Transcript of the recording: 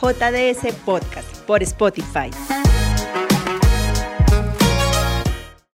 JDS Podcast por Spotify.